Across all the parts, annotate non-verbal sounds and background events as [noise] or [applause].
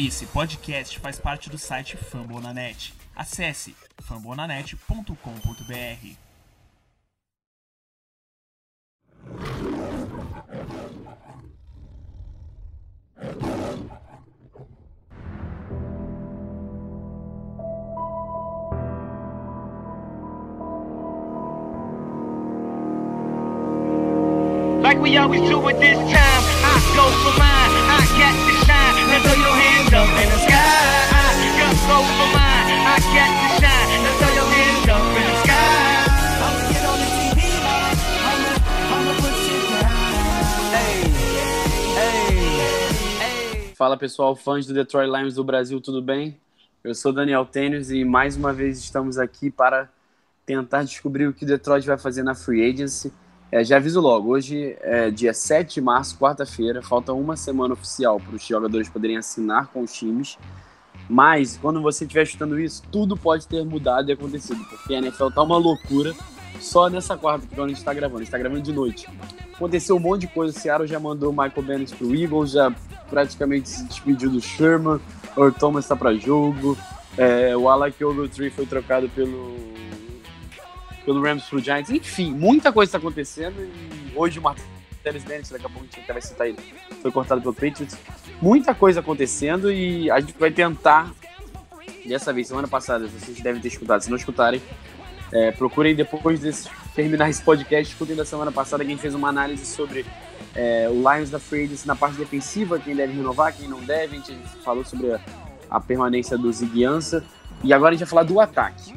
Esse podcast faz parte do site Fambonanet. Acesse fambonanet.com.br. Like we always do at this time, I go for mine. I got to hey. Fala pessoal, fãs do Detroit Lions do Brasil, tudo bem? Eu sou Daniel Tênis e mais uma vez estamos aqui para tentar descobrir o que o Detroit vai fazer na Free Agency. É, já aviso logo, hoje é dia 7 de março, quarta-feira, falta uma semana oficial para os jogadores poderem assinar com os times. Mas, quando você estiver escutando isso, tudo pode ter mudado e acontecido, porque a NFL tá uma loucura só nessa quarta que a gente está gravando, a gente está gravando de noite. Aconteceu um monte de coisa, o Seattle já mandou o Michael Bennett pro Eagles, já praticamente se despediu do Sherman, o Thomas está para jogo, é, o Alec Ogletree foi trocado pelo pelo Rams pro Giants. Enfim, muita coisa está acontecendo e hoje o Martellus Bennett, daqui a pouco a gente vai citar ele, foi cortado pelo Patriots. Muita coisa acontecendo e a gente vai tentar, dessa vez, semana passada, vocês devem ter escutado, se não escutarem, é, procurem depois de terminar esse podcast, escutem da semana passada, quem fez uma análise sobre é, o Lions da Free na parte defensiva, quem deve renovar, quem não deve, a gente falou sobre a, a permanência do Ziguiança, e agora a gente vai falar do ataque.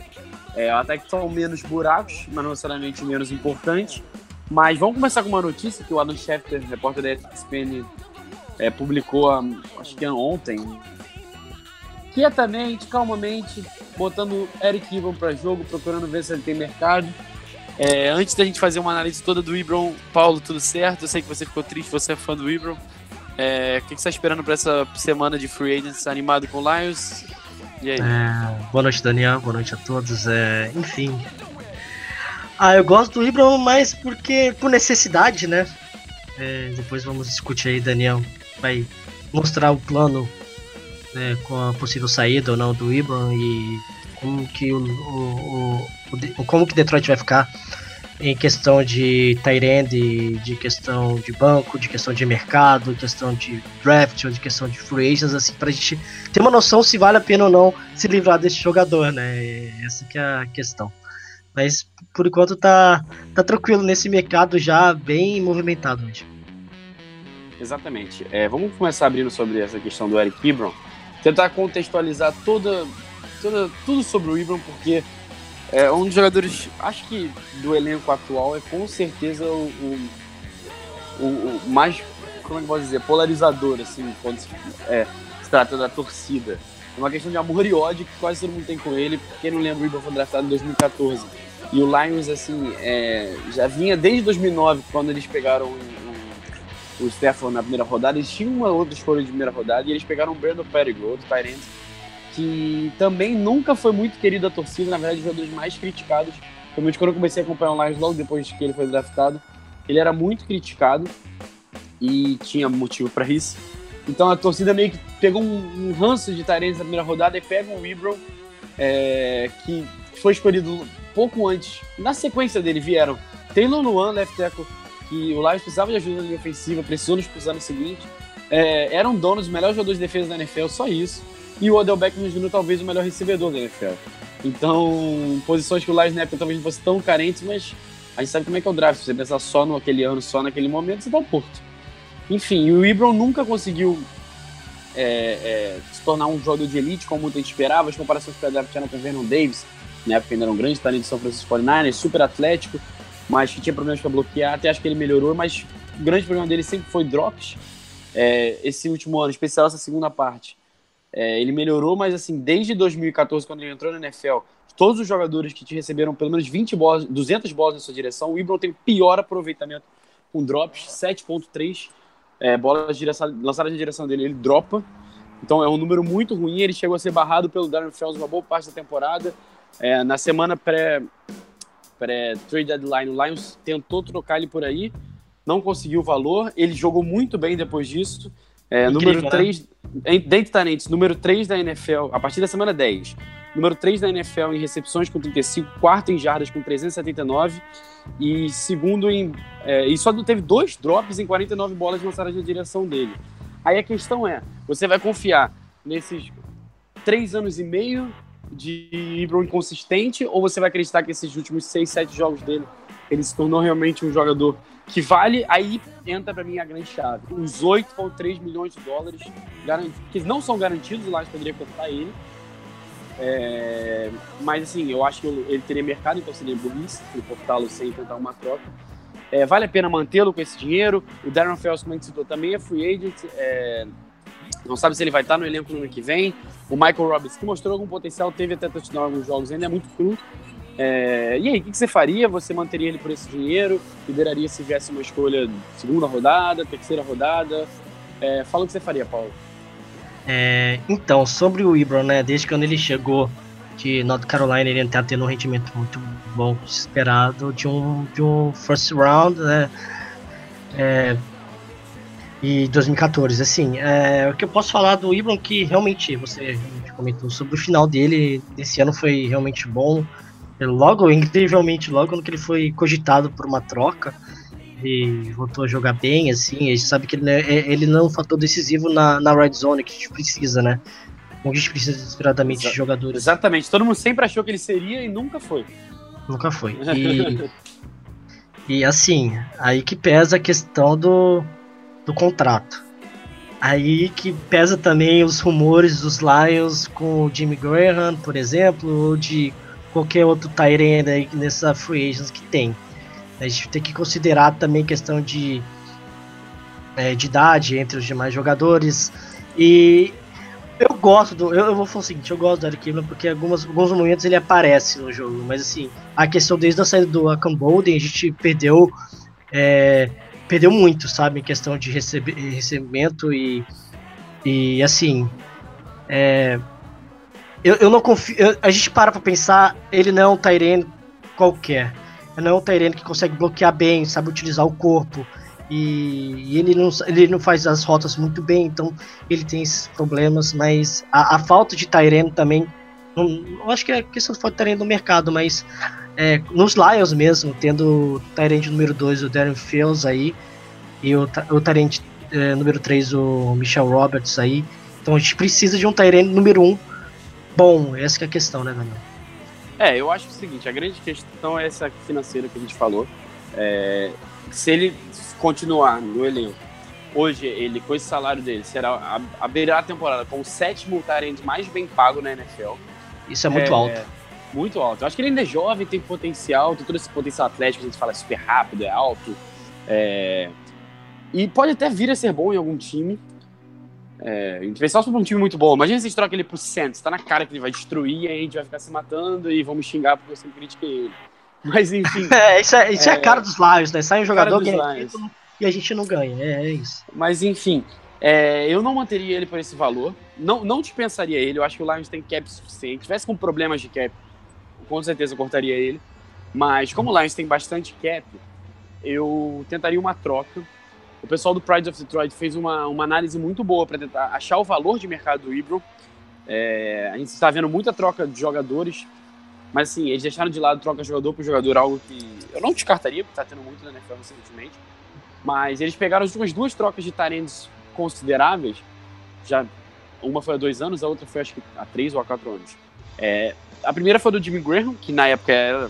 É, o ataque são menos buracos, mas não necessariamente menos importante. Mas vamos começar com uma notícia que o Adam Schefter, repórter da ESPN, é, publicou, acho que ontem. Quietamente, calmamente, botando Eric Ibram para jogo, procurando ver se ele tem mercado. É, antes da gente fazer uma análise toda do Ibram, Paulo, tudo certo? Eu sei que você ficou triste, você é fã do Ibram. É, o que você está esperando para essa semana de free agents animado com o Lions? E aí? É, boa noite, Daniel. Boa noite a todos. É, enfim. Ah, eu gosto do Ibram mais porque por necessidade, né? É, depois vamos discutir aí, Daniel. Vai mostrar o plano né, com a possível saída ou não do Ibram e como que o, o, o, o como que Detroit vai ficar em questão de end, de questão de banco, de questão de mercado, questão de draft, ou de questão de free agents, assim, pra gente ter uma noção se vale a pena ou não se livrar desse jogador, né? Essa que é a questão. Mas por enquanto tá, tá tranquilo nesse mercado já bem movimentado hoje. Exatamente. É, vamos começar abrindo sobre essa questão do Eric Ibram, tentar contextualizar toda, toda, tudo sobre o Ibram, porque é um dos jogadores, acho que do elenco atual, é com certeza o, o, o, o mais, como é que posso dizer, polarizador, assim, quando se, é, se trata da torcida. É uma questão de amor e ódio que quase todo mundo tem com ele. Quem não lembra, o Ibram foi draftado em 2014. E o Lions, assim, é, já vinha desde 2009, quando eles pegaram o, o, o Stefan na primeira rodada. Eles tinham uma outra escolha de primeira rodada e eles pegaram o Brandon Pettigrew, outro Tyrant, que também nunca foi muito querido da torcida, na verdade, um dos jogadores mais criticados. Realmente, quando eu comecei a acompanhar o Lions logo depois que ele foi draftado, ele era muito criticado e tinha motivo para isso. Então a torcida meio que pegou um, um ranço de Tyrants na primeira rodada e pega o Ibram, é, que foi escolhido pouco antes. Na sequência dele vieram Taylor Luan, left tackle, que o Lions precisava de ajuda linha ofensiva, precisou nos precisar no seguinte. É, eram donos, os melhores jogadores de defesa da NFL, só isso. E o Odell Beckham Jr. talvez o melhor recebedor da NFL. Então, posições que o Lions na época talvez não fosse tão carentes, mas a gente sabe como é que é o draft. Se você pensar só no aquele ano, só naquele momento, você tá morto. Enfim, o Ibram nunca conseguiu é, é, se tornar um jogador de elite, como muita gente esperava. As comparações que o draft tinha com o Vernon Davis, na época ainda era um grande talento de São Francisco 49ers, super atlético, mas que tinha problemas para bloquear. Até acho que ele melhorou, mas o grande problema dele sempre foi drops. É, esse último ano, especial essa segunda parte, é, ele melhorou, mas assim, desde 2014, quando ele entrou na NFL, todos os jogadores que te receberam pelo menos 20 bolas, 200 bolas na sua direção, o Ibram tem o pior aproveitamento com drops, 7.3 é, bolas lançadas na direção dele, ele dropa. Então é um número muito ruim. Ele chegou a ser barrado pelo Darren Fells uma boa parte da temporada. É, na semana pré, pré trade deadline, o Lions tentou trocar ele por aí, não conseguiu o valor. Ele jogou muito bem depois disso. É, Incrível, número né? 3, dentre talentos, número 3 da NFL, a partir da semana 10. Número 3 da NFL em recepções com 35, quarto em jardas com 379 e segundo em. É, e só teve dois drops em 49 bolas lançadas na direção dele. Aí a questão é: você vai confiar nesses três anos e meio de Ibron inconsistente ou você vai acreditar que esses últimos 6, 7 jogos dele ele se tornou realmente um jogador que vale? Aí entra pra mim a grande chave. Os 8,3 milhões de dólares que não são garantidos, o Lions poderia cortar ele. É, mas assim, eu acho que ele teria mercado, então seria burrice cortá-lo sem tentar uma troca. É, vale a pena mantê-lo com esse dinheiro. O Darren Fells, como a gente citou, também é free agent. é, não sabe se ele vai estar no elenco no ano que vem. O Michael Robbins, que mostrou algum potencial, teve até touchdown em alguns jogos, ainda é muito cru. É, e aí, o que, você faria? Você manteria ele por esse dinheiro? Liberaria se viesse uma escolha segunda rodada, terceira rodada? É, fala o que você faria, Paulo. É, então, sobre o Ibron, né? Desde quando ele chegou de North Carolina, ele tá tendo um rendimento muito bom, esperado de um, de um first round, né? É, e 2014, assim, é, o que eu posso falar do Ibron que realmente você comentou sobre o final dele, esse ano foi realmente bom. Logo, incrivelmente, logo no que ele foi cogitado por uma troca, e voltou a jogar bem, assim, a gente sabe que ele, não é- ele não é um fator decisivo na, na red zone que a gente precisa, né? Como a gente precisa desesperadamente de Exa- jogadores. Exatamente, todo mundo sempre achou que ele seria e nunca foi. Nunca foi. [laughs] E, e assim, aí que pesa a questão do, do contrato. Aí que pesa também os rumores dos Lions com o Jimmy Graham, por exemplo, ou de qualquer outro Tyrande aí nessa free agents que tem. A gente tem que considerar também questão de, é, de idade entre os demais jogadores. E eu gosto do. Eu, eu vou falar o seguinte, eu gosto do Eric Ebron porque em algumas, alguns momentos ele aparece no jogo, mas assim, a questão desde a saída do Akam Bolden, a gente perdeu. é, perdeu muito, sabe? Em questão de recebe, recebimento e. E assim. é, eu, eu não confio. eu- a gente para pra pensar, ele não é um Tyrene qualquer. Ele não é um Tyrene que consegue bloquear bem, sabe utilizar o corpo. E, e ele, não, ele não faz as rotas muito bem, então ele tem esses problemas, mas a, a falta de Tyrene também. Não, eu acho que é questão de falta de Tyrene no mercado, mas é, nos Lions mesmo, tendo o Tyrene número 2, o Darren Fields aí, e o, o é, número 3, o Michel Roberts aí. Então a gente precisa de um Tyrene número 1 um bom, essa que é a questão, né, Daniel? É, eu acho o seguinte, a grande questão é essa financeira que a gente falou. É, se ele continuar no elenco, hoje ele, com esse salário dele, será a, a temporada com o sétimo Tyrande mais bem pago na NFL. Isso é muito alto. Muito alto. Eu acho que ele ainda é jovem, tem potencial, tem todo esse potencial atlético, a gente fala é super rápido, é alto. é, E pode até vir a ser bom em algum time. É, a gente vê só sobre um time muito bom. Imagina se a gente troca ele pro Saints, tá na cara que ele vai destruir, aí a gente vai ficar se matando e me xingar porque eu sempre critiquei ele. [laughs] Mas enfim, [laughs] É, isso é, isso é, É. a cara dos Lions, né? Sai um jogador que é e a gente não ganha. É, é isso. mas enfim. é, eu não manteria ele por esse valor. Não, não dispensaria ele. Eu acho que o Lions tem cap suficiente. Se tivesse com problemas de cap, com certeza eu cortaria ele. Mas como o Lions tem bastante cap, eu tentaria uma troca. O pessoal do Pride of Detroit fez uma, uma análise muito boa para tentar achar o valor de mercado do Ibron. É, a gente está vendo muita troca de jogadores, mas assim, eles deixaram de lado troca jogador por jogador, algo que eu não descartaria, porque está tendo muito na NFL recentemente. Mas eles pegaram as últimas duas trocas de talentos consideráveis. Já uma foi há dois anos, a outra foi acho que há três ou há quatro anos. É, a primeira foi do Jimmy Graham, que na época era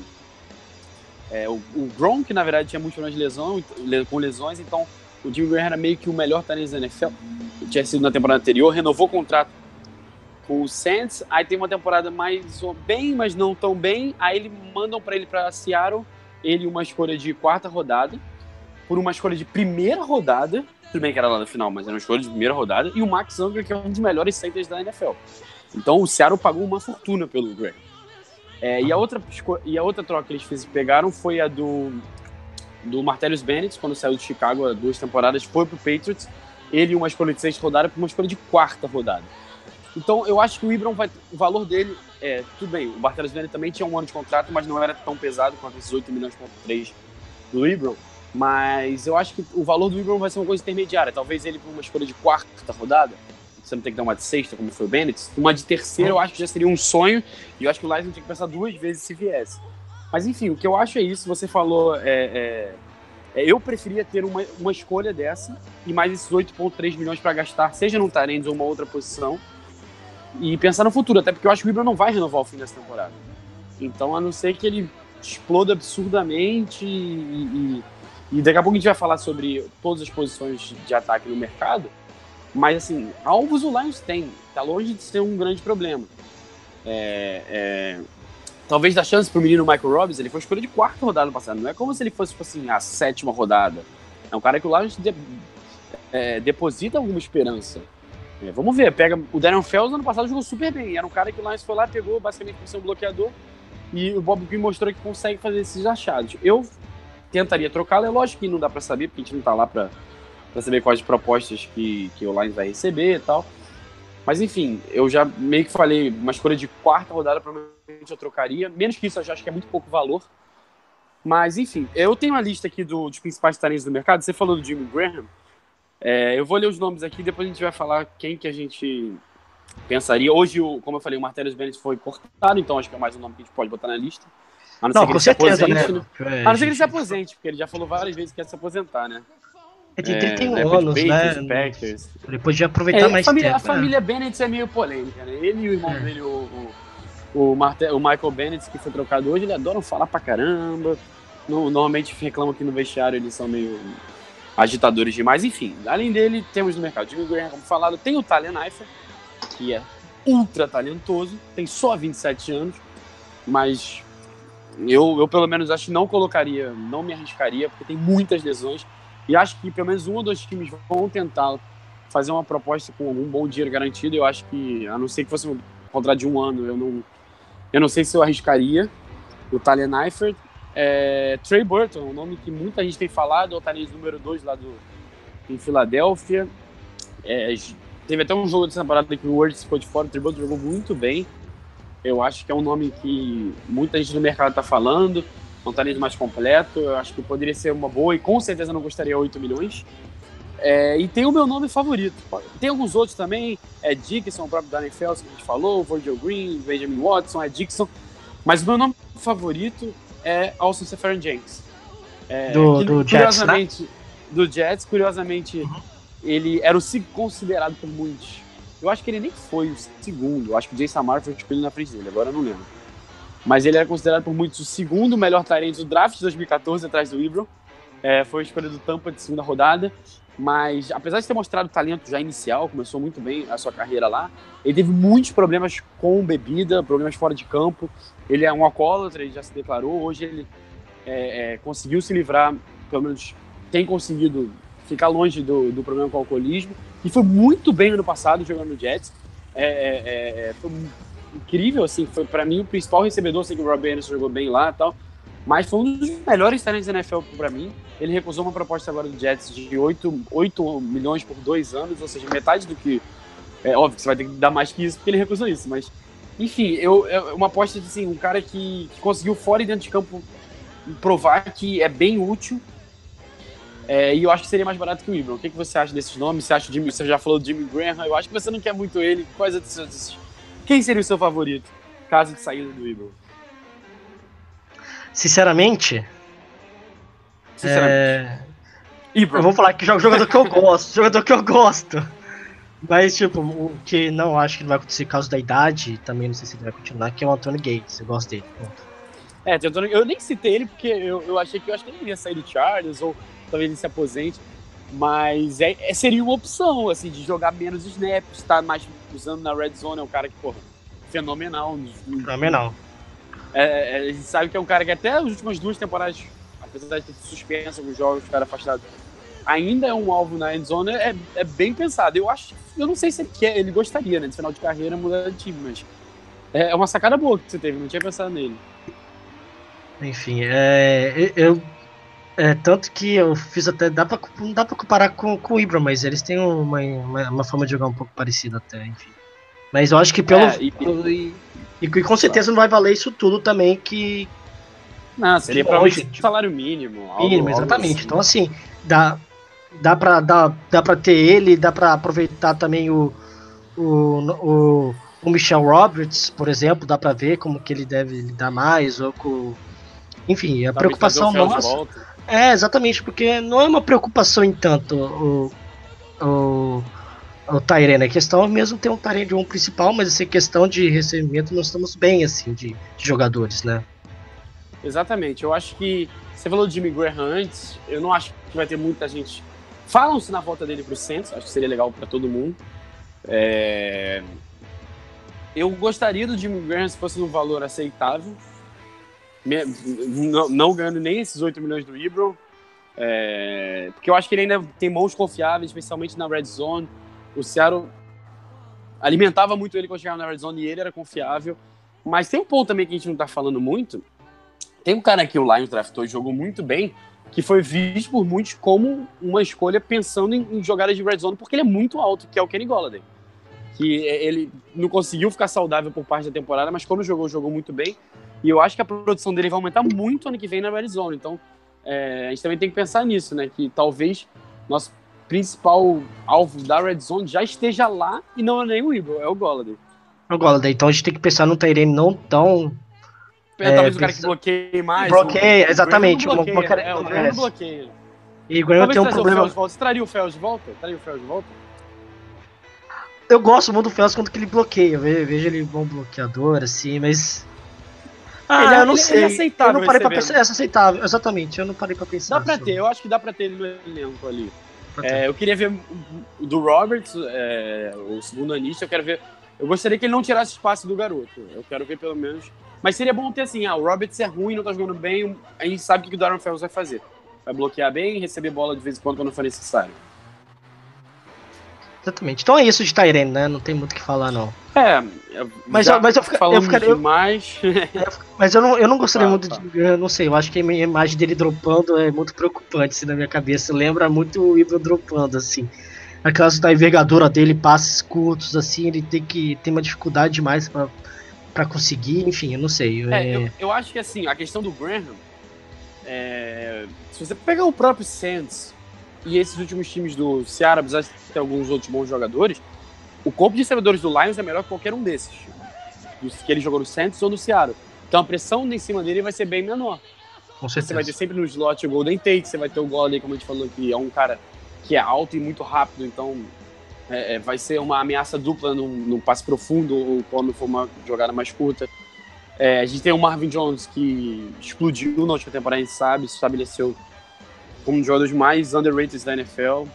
é, o, o Gronk, na verdade tinha muitos problemas de lesão, le- com lesões, então o Jimmy Graham era meio que o melhor talento da NFL. Tinha sido na temporada anterior, renovou o contrato com o Saints, aí tem uma temporada mais bem, mas não tão bem, aí eles mandam para ele para Seattle, ele uma escolha de quarta rodada, por uma escolha de primeira rodada, tudo bem que era lá no final, mas era uma escolha de primeira rodada, e o Max Unger, que é um dos melhores centers da NFL. Então o Seattle pagou uma fortuna pelo Graham. É, e, a outra, e a outra troca que eles fiz, pegaram foi a do, do Martellus Bennett, quando saiu de Chicago há duas temporadas, foi pro Patriots. Ele uma escolha de sexta rodada para uma escolha de quarta rodada. Então eu acho que o Ibram vai. O valor dele é. Tudo bem, o Martellus Bennett também tinha um ano de contrato, mas não era tão pesado quanto esses 8 milhões ponto 3 do Ibram. Mas eu acho que o valor do Ibram vai ser uma coisa intermediária. Talvez ele por uma escolha de quarta rodada. Você não tem que dar uma de sexta, como foi o Bennett. Uma de terceira eu acho que já seria um sonho. E eu acho que o Lions tinha que pensar duas vezes se viesse. Mas enfim, o que eu acho é isso. Você falou. É, é, é, eu preferia ter uma, uma escolha dessa e mais esses 8,3 milhões para gastar, seja no Tyrande ou uma outra posição. E pensar no futuro, até porque eu acho que o Ibram não vai renovar o fim dessa temporada. Então, a não ser que ele exploda absurdamente e, e e daqui a pouco a gente vai falar sobre todas as posições de ataque no mercado. Mas, assim, alvos o Lions tem. Tá longe de ser um grande problema. É, é, talvez da chance pro menino Michael Robbins, ele foi escolha de quarta rodada no passado. Não é como se ele fosse, tipo assim, a sétima rodada. É um cara que o Lions de, é, deposita alguma esperança. É, vamos ver, pega o Darren Fells ano passado jogou super bem. Era um cara que o Lions foi lá, pegou basicamente por ser um bloqueador. E o Bob Quinn mostrou que consegue fazer esses achados. Eu tentaria trocá-lo. É lógico que não dá para saber, porque a gente não tá lá para saber quais propostas que, que o Lions vai receber e tal. Mas enfim, eu já meio que falei, uma escolha de quarta rodada provavelmente eu trocaria. Menos que isso, eu já acho que é muito pouco valor. Mas enfim, eu tenho uma lista aqui do, dos principais talentos do mercado. Você falou do Jimmy Graham. É, eu vou ler os nomes aqui, depois a gente vai falar quem que a gente pensaria. Hoje, o, como eu falei, o Martellus Bennett foi cortado, então acho que é mais um nome que a gente pode botar na lista. A não, não com certeza, né? né? A não ser que ele se aposente, porque ele já falou várias vezes que quer se aposentar, né? Ele tem 31 é, anos, né? Packers. Ele podia aproveitar é, mais a família, tempo. A família né? Bennett é meio polêmica, né? Ele e o irmão é. dele, o, o, o, Marte, o Michael Bennett, que foi trocado hoje, eles adoram falar pra caramba. No, normalmente reclamam que no vestiário eles são meio agitadores demais. Enfim, além dele, temos no mercado Jimmy Graham, como falado, tem o Talian Eifer, que é ultra talentoso, tem só 27 anos, mas eu, eu pelo menos acho que não colocaria, não me arriscaria, porque tem muitas lesões. E acho que pelo menos um ou dois times vão tentar fazer uma proposta com algum bom dinheiro garantido. Eu acho que, a não ser que fosse um contrato de um ano, eu não, eu não sei se eu arriscaria. O Talian Eifert. É, Trey Burton, um nome que muita gente tem falado, é o Talian número 2 lá do, em Filadélfia. É, teve até um jogo dessa temporada que o Words ficou de fora, o Trey Burton jogou muito bem. Eu acho que é um nome que muita gente no mercado está falando, um talento mais completo. Eu acho que poderia ser uma boa e com certeza não custaria 8 milhões. É, e tem o meu nome favorito. Tem alguns outros também, é Dixon, o próprio Danny Fells que a gente falou, Virgil Green, Benjamin Watson, é Dixon. Mas o meu nome favorito é Alson Seferian Jenks. É, do, que, do curiosamente, Jets, né? Do Jets, curiosamente, uhum. ele era o considerado por muitos eu acho que ele nem foi o segundo. Eu acho que o Jay Samar foi escolhido na frente dele, agora eu não lembro. Mas ele era considerado por muitos o segundo melhor talento do draft de 2014 atrás do Ibron. É, foi escolhido do Tampa de segunda rodada. Mas apesar de ter mostrado talento já inicial, começou muito bem a sua carreira lá, ele teve muitos problemas com bebida, problemas fora de campo. Ele é um alcoólatra, ele já se declarou. Hoje ele é, é, conseguiu se livrar, pelo menos tem conseguido ficar longe do, do problema com o alcoolismo. E foi muito bem ano passado jogando no Jets. É, é, é, é foi incrível, assim, foi para mim o principal recebedor, sei que o Rob Anderson jogou bem lá e tal. Mas foi um dos melhores talentos da NFL para mim. Ele recusou uma proposta agora do Jets de 8, 8 milhões por dois anos, ou seja, metade do que. É óbvio que você vai ter que dar mais que isso, porque ele recusou isso, mas. Enfim, eu, é uma aposta de assim, um cara que, que conseguiu fora e dentro de campo provar que é bem útil é, e eu acho que seria mais barato que o Ibram. O que, que você acha desses nomes? Você, acha Jimmy, você já falou do Jimmy Graham, eu acho que você não quer muito ele. Quais Quem seria o seu favorito, caso de saída do Ibram? Sinceramente. Sinceramente. É... Eu vou falar que jogador que eu gosto, [laughs] jogador que eu gosto. Mas, tipo, o que não acho que vai acontecer por causa da idade, também não sei se ele vai continuar, que é o Anthony Gates. Eu gosto dele. É, eu nem citei ele porque eu, eu achei que eu acho que ele ia sair do Charles ou talvez ele se aposente. Mas é, é, seria uma opção, assim, de jogar menos snaps, estar tá mais usando na red zone. É um cara que, porra, fenomenal. Fenomenal. É, é, a gente sabe que é um cara que até as últimas duas temporadas, apesar de ter suspenso alguns jogos, ficar afastado, ainda é um alvo na end zone, é, é bem pensado. Eu acho, eu não sei se ele quer, ele gostaria, né, de final de carreira, mudar de time, mas é, é uma sacada boa que você teve, não tinha pensado nele. Enfim, é, eu é, tanto que eu fiz até. Dá pra, não dá pra comparar com, com o Ibra, mas eles têm uma, uma, uma, forma de jogar um pouco parecida até, enfim. Mas eu acho que pelo. É, e, e, e, com certeza não vai valer isso tudo também que. Não, seria De provavelmente longe. salário mínimo. algo- Mínimo, algo exatamente. assim. Então, assim, dá, dá, pra, dá, dá pra ter ele, dá pra aproveitar também o, o, o, o Michel Roberts, por exemplo, dá pra ver como que ele deve lidar mais, ou com. Enfim, a preocupação nossa. volta. É, exatamente, porque não é uma preocupação em tanto o, o, o Tyrene. A questão é mesmo ter um Tyrene de um principal, mas essa questão de recebimento nós estamos bem, assim, de, de jogadores, né? Exatamente. Eu acho que. Você falou de Jimmy Graham antes, eu não acho que vai ter muita gente. Falam-se na volta dele pro Saints, acho que seria legal para todo mundo. É, Eu gostaria do Jimmy Graham se fosse num valor aceitável. Não, ganhando nem esses 8 milhões do Ibron. É, Porque eu acho que ele ainda tem mãos confiáveis, especialmente na red zone. O Seattle alimentava muito ele quando chegava na red zone e ele era confiável. Mas tem um ponto também que a gente não tá falando muito. Tem um cara que o Lions draftou e jogou muito bem, que foi visto por muitos como uma escolha pensando em, em jogadas de red zone, porque ele é muito alto, que é o Kenny Golladay. Que é- ele não conseguiu ficar saudável por parte da temporada, mas quando jogou, jogou muito bem. E eu acho que a produção dele vai aumentar muito ano que vem na red zone. Então, é, a gente também tem que pensar nisso, né? Que talvez nosso principal alvo da red zone já esteja lá e não é nem o Ibro, é o Golladay. O Golladay, então a gente tem que pensar num Tyrene não tão. É, É, talvez o cara que bloqueie mais. Bloqueia, o- o exatamente, não uma- bloqueia, uma- é, o é. não bloqueia. E o Talvez tem um o problema. Você traria o Fel de volta? Traria o Fel de volta? Eu gosto muito do Fels quando que ele bloqueia. Eu ve- vejo ele bom bloqueador, assim, mas. Ah, Ele é- eu não ele é sei. aceitável eu não parei pra pensar. É aceitável, exatamente. Eu não parei pra pensar. Dá pra sobre- ter, eu acho que dá pra ter ele no elenco ali. É, eu queria ver o do Roberts, é, o segundo anista, eu quero ver. Eu gostaria que ele não tirasse espaço do garoto. Eu quero ver pelo menos. Mas seria bom ter assim, ah, o Roberts é ruim, não tá jogando bem, a gente sabe o que o Darren Fells vai fazer. Vai bloquear bem, receber bola de vez em quando quando for necessário. Exatamente. Então é isso de Tyrene, né? Não tem muito o que falar, não. É, Mas já eu- mas eu fica- eu ficaria- demais. [laughs] Mas eu não, eu não gostaria Tá, muito tá. de. Eu não sei, eu acho que a minha imagem dele dropando é muito preocupante assim, na minha cabeça. Lembra muito o Ibra dropando, assim. Aquelas da envergadura dele, passes curtos, assim, ele tem que tem uma dificuldade demais pra, pra conseguir, enfim, eu não sei. É, é- eu, eu acho que assim, a questão do Graham, é, se você pegar o próprio Saints e esses últimos times do Ceará, apesar de ter alguns outros bons jogadores, o corpo de recebedores do Lions é melhor que qualquer um desses, dos que ele jogou no Saints ou no Ceará. Então a pressão em cima dele vai ser bem menor. com Você vai ter certeza. sempre no slot o Golden Tate, você vai ter o Golladay, como a gente falou aqui, é um cara que é alto e muito rápido, então é, é, vai ser uma ameaça dupla num, num passe profundo ou quando for uma jogada mais curta. É, a gente tem o Marvin Jones que explodiu na última temporada, a gente sabe, se estabeleceu como um dos jogadores mais underrated da NFL.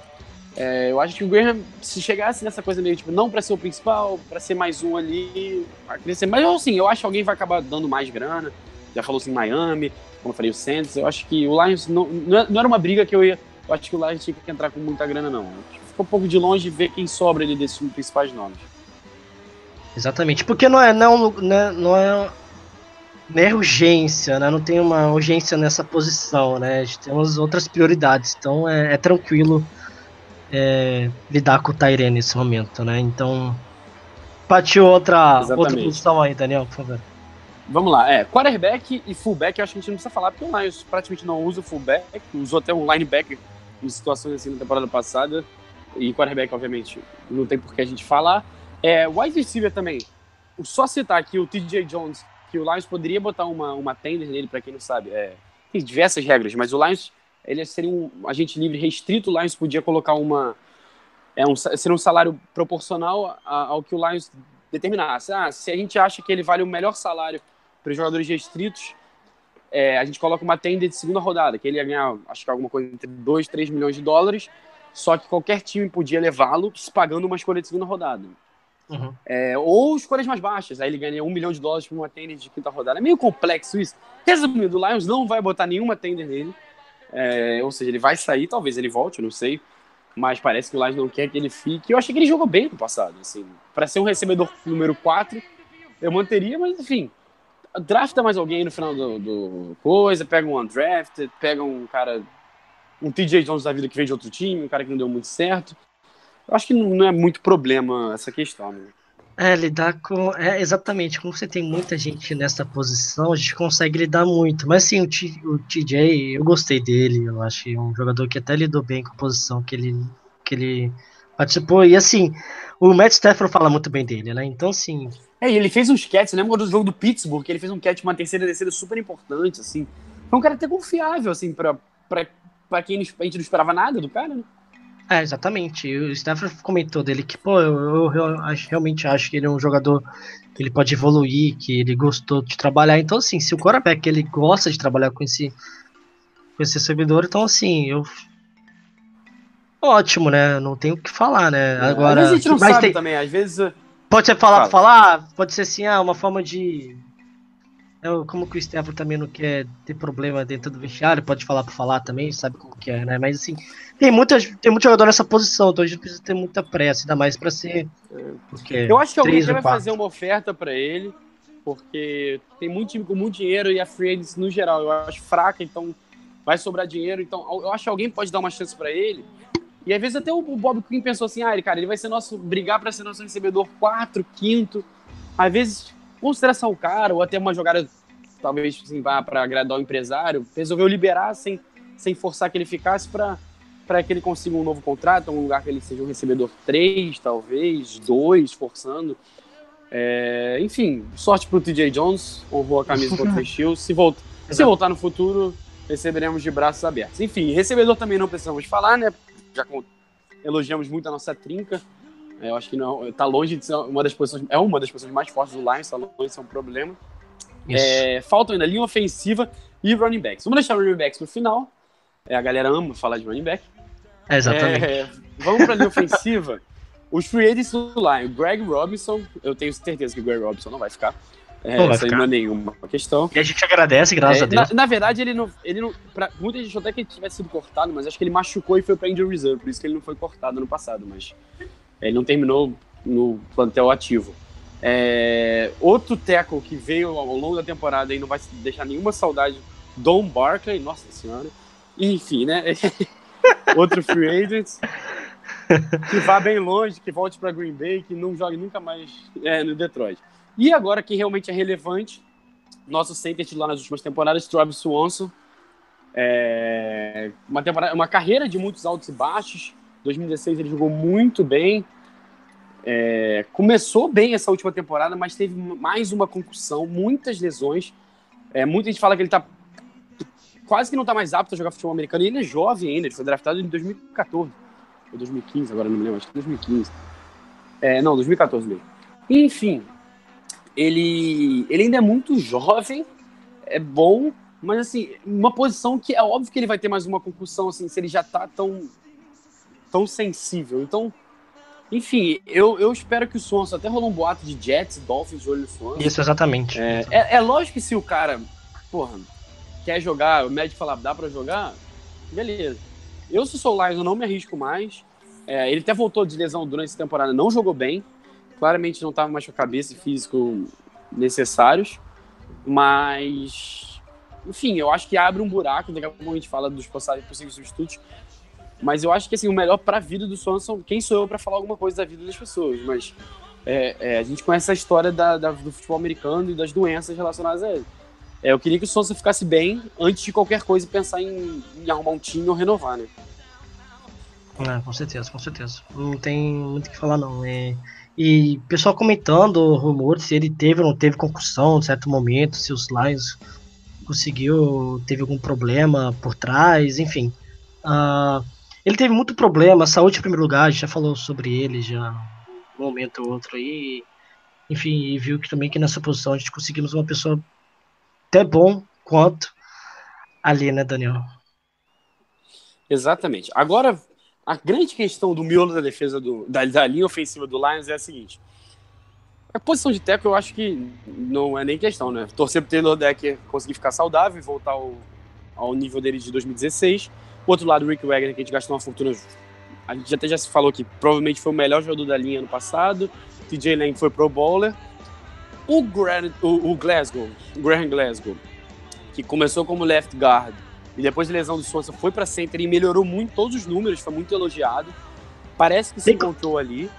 É, eu acho que o Graham, se chegasse nessa coisa meio tipo, não para ser o principal, para ser mais um ali, vai crescer. Mas assim, eu acho que alguém vai acabar dando mais grana. Já falou assim, Miami, como eu falei, o Saints. Eu acho que o Lions não, não era uma briga que eu ia. Eu acho que o Lions tinha que entrar com muita grana, não. Ficou um pouco de longe ver quem sobra ali desses principais nomes. Exatamente, porque não é, não, né, não é, não é urgência, né? Não tem uma urgência nessa posição, né? A gente tem umas outras prioridades, então é, é tranquilo é, lidar com o Tyrene nesse momento, né? Então, partiu outra, outra posição aí, Daniel, por favor. Vamos lá, é, quarterback e fullback eu acho que a gente não precisa falar, porque o Lions praticamente não usa o fullback, usou até um linebacker em situações assim na temporada passada, e quarterback, obviamente, não tem por que a gente falar. É, wide receiver também, só citar aqui o TJ Jones, que o Lions poderia botar uma, uma tender nele, pra quem não sabe, é, tem diversas regras, mas o Lions, ele seria um agente livre restrito, o Lions podia colocar uma, é um, seria um salário proporcional ao que o Lions determinasse. Ah, se a gente acha que ele vale o melhor salário para os jogadores restritos, é, a gente coloca uma tenda de segunda rodada, que ele ia ganhar, acho que alguma coisa entre 2, 3 milhões de dólares, só que qualquer time podia levá-lo pagando uma escolha de segunda rodada. Uhum. É, ou escolhas mais baixas, aí ele ganha um milhão de dólares por uma tender de quinta rodada. É meio complexo isso. Resumindo, o Lions não vai botar nenhuma tender nele, é, ou seja, ele vai sair, talvez ele volte, não sei, mas parece que o Lions não quer que ele fique. Eu achei que ele jogou bem no passado, assim, para ser um recebedor número 4, eu manteria, mas enfim, drafta mais alguém no final do, do coisa, pega um undrafted, pega um cara, um TJ Jones da vida que veio de outro time, um cara que não deu muito certo. Eu acho que não é muito problema essa questão, né? É, lidar com. É, exatamente, como você tem muita gente nessa posição, a gente consegue lidar muito. Mas sim, o, T, o TJ, eu gostei dele, eu acho que é um jogador que até lidou bem com a posição que ele, que ele participou. E assim, o Matt Stafford fala muito bem dele, né? Então, assim. É, e ele fez uns catches, lembra do jogo do Pittsburgh, que ele fez um catch uma terceira descida super importante, assim. Foi um cara até confiável, assim, pra, pra, pra quem a gente não esperava nada do cara, né? É, exatamente. O Stafford comentou dele que, pô, eu, eu, eu acho, realmente acho que ele é um jogador que ele pode evoluir, que ele gostou de trabalhar. Então, assim, se o quarterback ele gosta de trabalhar com esse, com esse servidor, então, assim, eu. Ótimo, né? Não tenho o que falar, né? Agora. Às vezes a gente não sabe tem- também, às vezes. Pode ser falar, Fala. falar, pode ser assim, ah, uma forma de. É, como que o Stafford também não quer ter problema dentro do vestiário, pode falar por falar também, sabe como que é, né? Mas assim, tem, muita, tem muito jogador nessa posição, então a gente precisa ter muita pressa, ainda mais pra ser. Porque Eu acho que alguém vai fazer uma oferta pra ele, porque tem muito time com muito dinheiro e a free agency no geral eu acho fraca, então vai sobrar dinheiro. Então eu acho que alguém pode dar uma chance pra ele. E às vezes até o Bob Quinn pensou assim: ah, ele, cara, ele vai ser nosso. brigar pra ser nosso recebedor quarto, quinto. Às vezes, consideração o cara, ou até uma jogada, talvez, assim, vá pra agradar o empresário, resolveu liberar sem, sem forçar que ele ficasse pra para que ele consiga um novo contrato, um lugar que ele seja um recebedor 3, talvez, 2, forçando. É, enfim, sorte pro TJ Jones, honrou a camisa contra o. [laughs] Se, volta, se voltar no futuro, receberemos de braços abertos. Enfim, recebedor também não precisamos falar, né? Já elogiamos muito a nossa trinca. Eu acho que não, tá longe de ser uma das posições, é uma das posições mais fortes do Lions, tá longe de ser um problema. É, faltam ainda linha ofensiva e running backs. Vamos deixar running backs pro final. É, a galera ama falar de running back. É, exatamente. É, vamos pra linha ofensiva. [laughs] Os free agents do Lion, Greg Robinson, eu tenho certeza que o Greg Robinson não vai ficar. É, Não vai ficar. não é nenhuma questão. E a gente agradece, graças É, a Deus. na, na verdade, ele não. Ele não pra, muita gente achou até que ele tivesse sido cortado, mas acho que ele machucou e foi pra injury reserve, por isso que ele não foi cortado no passado, mas ele não terminou no plantel ativo. É, outro tackle que veio ao longo da temporada e não vai deixar nenhuma saudade, Don Barkley, nossa senhora. Enfim, né? [laughs] outro free agent que vá bem longe, que volte para Green Bay, que não jogue nunca mais é, no Detroit. E agora que realmente é relevante, nosso center titular nas últimas temporadas, Travis Swanson. É, uma, temporada, uma carreira de muitos altos e baixos. 2016 ele jogou muito bem. É, começou bem essa última temporada, mas teve mais uma concussão, muitas lesões. É, muita gente fala que ele tá quase que não tá mais apto a jogar futebol americano. E ele é jovem ainda, ele foi draftado em 2014. Ou 2015, agora não me lembro, acho que 2015. É, não, 2014 mesmo. Enfim, ele, ele ainda é muito jovem, é bom, mas assim, uma posição que é óbvio que ele vai ter mais uma concussão, assim, se ele já tá tão, tão sensível. Então, enfim, eu, eu espero que o Swanson, até rolou um boato de Jets, Dolphins no Swanson. Isso, exatamente. É, é, é lógico que se o cara, porra, quer jogar, o médico falar, dá pra jogar, beleza. Eu, se sou o Lions, eu não me arrisco mais. É, ele até voltou de lesão durante essa temporada, não jogou bem. Claramente não estava mais com a cabeça e físico necessários. Mas, enfim, eu acho que abre um buraco. Daqui a pouco a gente fala dos possíveis substitutos. Mas eu acho que assim, o melhor para a vida do Swanson, quem sou eu para falar alguma coisa da vida das pessoas? Mas é, é, a gente conhece a história da, da- do futebol americano e das doenças relacionadas a ele. É, eu queria que o Swanson ficasse bem antes de qualquer coisa pensar em, em arrumar um time ou renovar, né? É, com certeza, com certeza. Não tem muito o que falar, não. É... E pessoal comentando rumores se ele teve ou não teve concussão em certo momento, se os Lions conseguiu, teve algum problema por trás, enfim. Ah, ele teve muito problema, saúde em primeiro lugar, a gente já falou sobre ele já um momento ou outro aí. Enfim, e viu que também que nessa posição a gente conseguimos uma pessoa até bom quanto ali, né, Daniel? Exatamente. Agora, a grande questão do miolo da defesa do, da, da linha ofensiva do Lions é a seguinte. A posição de teco eu acho que não é nem questão, né? Torcer pro Taylor Decker conseguir ficar saudável e voltar ao, ao nível dele de 2016. O outro lado, o Rick Wagner, que a gente gastou uma fortuna. A gente até já se falou que provavelmente foi o melhor jogador da linha ano passado. TJ Lang foi pro bowler. O, Grant, o, o Glasgow, o Graham Glasgow, que começou como left guard e depois de lesão do Swanson foi para center e melhorou muito todos os números, foi muito elogiado. Parece que se Tem- encontrou ali.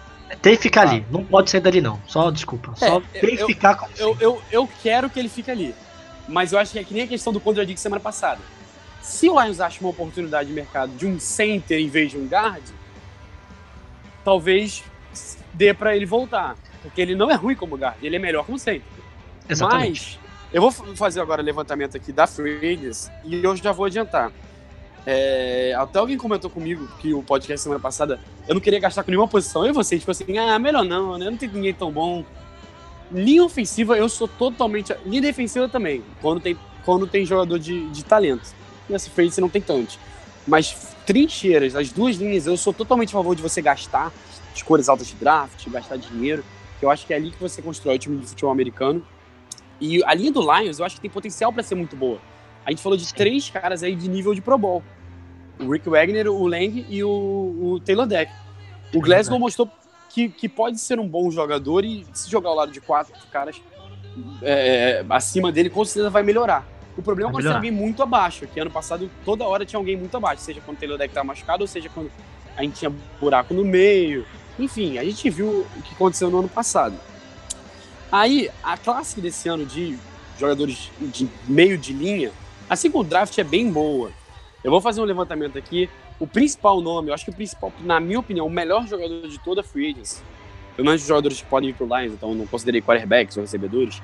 Tem que ficar ali. Não pode sair dali, não. Só, desculpa. Só É, tem que eu- ficar com. Eu, eu, eu quero que ele fique ali. Mas eu acho que é que nem a questão do Contra Dick semana passada. Se o Lions acha uma oportunidade de mercado de um center em vez de um guard, talvez dê pra ele voltar. Porque ele não é ruim como guard, ele é melhor como center. Exatamente. Mas eu vou fazer agora o levantamento aqui da Free Agents e eu já vou adiantar. É, até alguém comentou comigo que o podcast semana passada eu não queria gastar com nenhuma posição. Eu e vocês, tipo assim, ah, melhor não, né? Não tem ninguém tão bom. Linha ofensiva, eu sou totalmente. Linha defensiva também, quando tem, quando tem jogador de, de talento. Nessa free agency não tem tanto. Mas trincheiras, as duas linhas, eu sou totalmente a favor de você gastar escolhas altas de draft, gastar dinheiro, que eu acho que é ali que você constrói o time de futebol americano. E a linha do Lions, eu acho que tem potencial para ser muito boa. A gente falou de três caras aí de nível de Pro Bowl. O Rick Wagner, o Lang e o, o Taylor Deck. O Glasgow mostrou que, que pode ser um bom jogador e se jogar ao lado de quatro caras é, acima dele, com certeza vai melhorar. O problema é quando você tem alguém muito abaixo, que ano passado toda hora tinha alguém muito abaixo, seja quando o Taylor Deck estava machucado, ou seja quando a gente tinha buraco no meio. Enfim, a gente viu o que aconteceu no ano passado. Aí, a classe desse ano de jogadores de meio de linha, assim como o draft é bem boa. Eu vou fazer um levantamento aqui. O principal nome, eu acho que o principal, na minha opinião, o melhor jogador de toda a free agency, pelo menos os jogadores que podem ir pro Lions, então não considerei quarterbacks ou recebedores,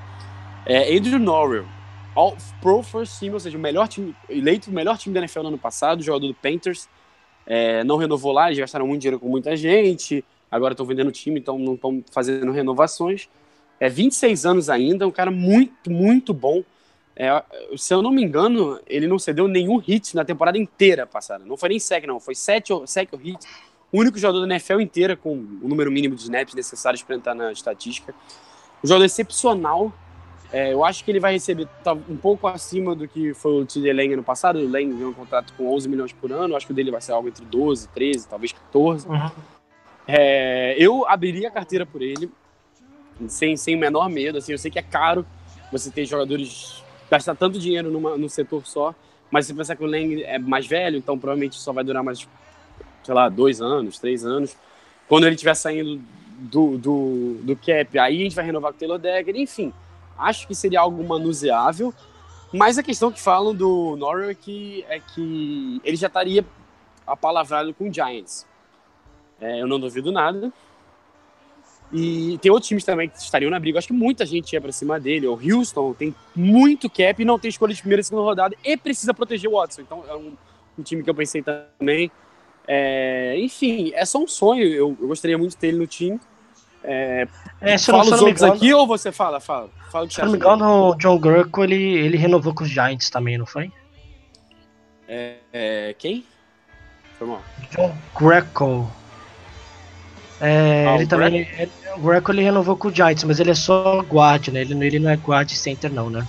é Andrew Norwell. All Pro First Team, ou seja, o melhor time, eleito o melhor time da NFL no ano passado, jogador do Panthers. É, não renovou lá, eles gastaram muito dinheiro com muita gente, agora estão vendendo time, então não estão fazendo renovações. É 26 anos ainda, um cara muito, muito bom. É, se eu não me engano, ele não cedeu nenhum hit na temporada inteira passada. Não foi nem sec, não. Foi sete ou, sec ou hit. O único jogador da NFL inteira com o número mínimo de snaps necessários para entrar na estatística. Um jogador excepcional. É, eu acho que ele vai receber tá, um pouco acima do que foi o TD Lang no passado. O Lang ganhou um contrato com 11 milhões por ano. Eu acho que o dele vai ser algo entre 12, 13, talvez 14. Uhum. É, eu abriria a carteira por ele, sem, sem o menor medo. Assim, eu sei que é caro você ter jogadores gastar tanto dinheiro numa, num setor só, mas se pensar que o Lang é mais velho, então provavelmente só vai durar mais, sei lá, dois anos, três anos. Quando ele estiver saindo do, do, do cap, aí a gente vai renovar com o Taylor Decker, enfim. Acho que seria algo manuseável, mas a questão que falam do Norwell é que, é que ele já estaria apalavrado com o Giants. É, eu não duvido nada. E tem outros times também que estariam na briga. Acho que muita gente ia pra cima dele. O Houston tem muito cap e não tem escolha de primeira e segunda rodada e precisa proteger o Watson. Então é um, um time que eu pensei também. É, enfim, é só um sonho. Eu, eu gostaria muito de ter ele no time. É, É, fala os outros aqui ou você fala? Fala, fala se não me engano, o John Gurko, ele, ele renovou com os Giants também, não foi? É, é, quem? Foi mal. John Greco. É, Ah, ele o também. ele- o Greco ele renovou com o Giants, mas ele é só guard, né? Ele, não- ele não é guard center, não, né?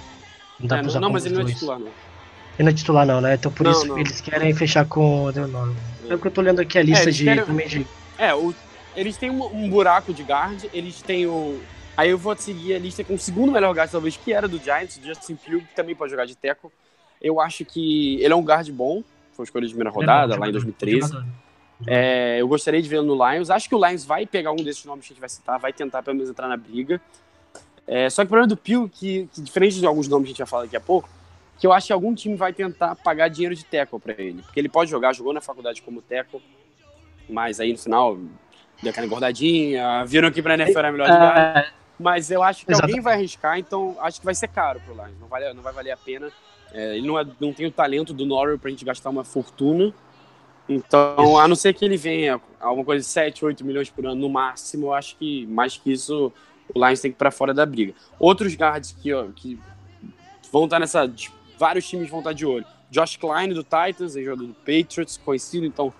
Não dá É, pra usar não, mas ele não é dois. titular, não. Ele não é titular, não, né? Então por Não, isso não. eles querem fechar com o Norman. É porque eu tô lendo aqui a lista eles de, querem- também de. É, o- eles têm um, um buraco de guard, eles têm o. Aí eu vou seguir a lista com o segundo melhor guard, talvez, que era do Giants, o Justin Pugh, que também pode jogar de teco. Eu acho que ele é um guard bom, foi escolha de primeira rodada, É bom, lá em jogador, 2013. jogador. É, eu gostaria de vê-lo no Lions. Acho que o Lions vai pegar um desses nomes que a gente vai citar, vai tentar pelo menos entrar na briga. É, só que o problema do Pugh, que, que diferente de alguns nomes que a gente vai falar daqui a pouco, que eu acho que algum time vai tentar pagar dinheiro de tackle pra ele. Porque ele pode jogar, jogou na faculdade como tackle, mas aí no final deu aquela engordadinha, viram que pra NFL era melhor de guard. Mas eu acho que Exato. alguém vai arriscar, então acho que vai ser caro pro Lions. Não, vale, não vai valer a pena. É, ele não, é- não tem o talento do Norwell pra gente gastar uma fortuna. Então, a não ser que ele venha alguma coisa de 7, 8 milhões por ano no máximo, eu acho que mais que isso o Lions tem que ir pra fora da briga. Outros guards que, ó, que vão estar nessa. de- Vários times vão estar de olho. Josh Klein do Titans, jogador do Patriots, conhecido então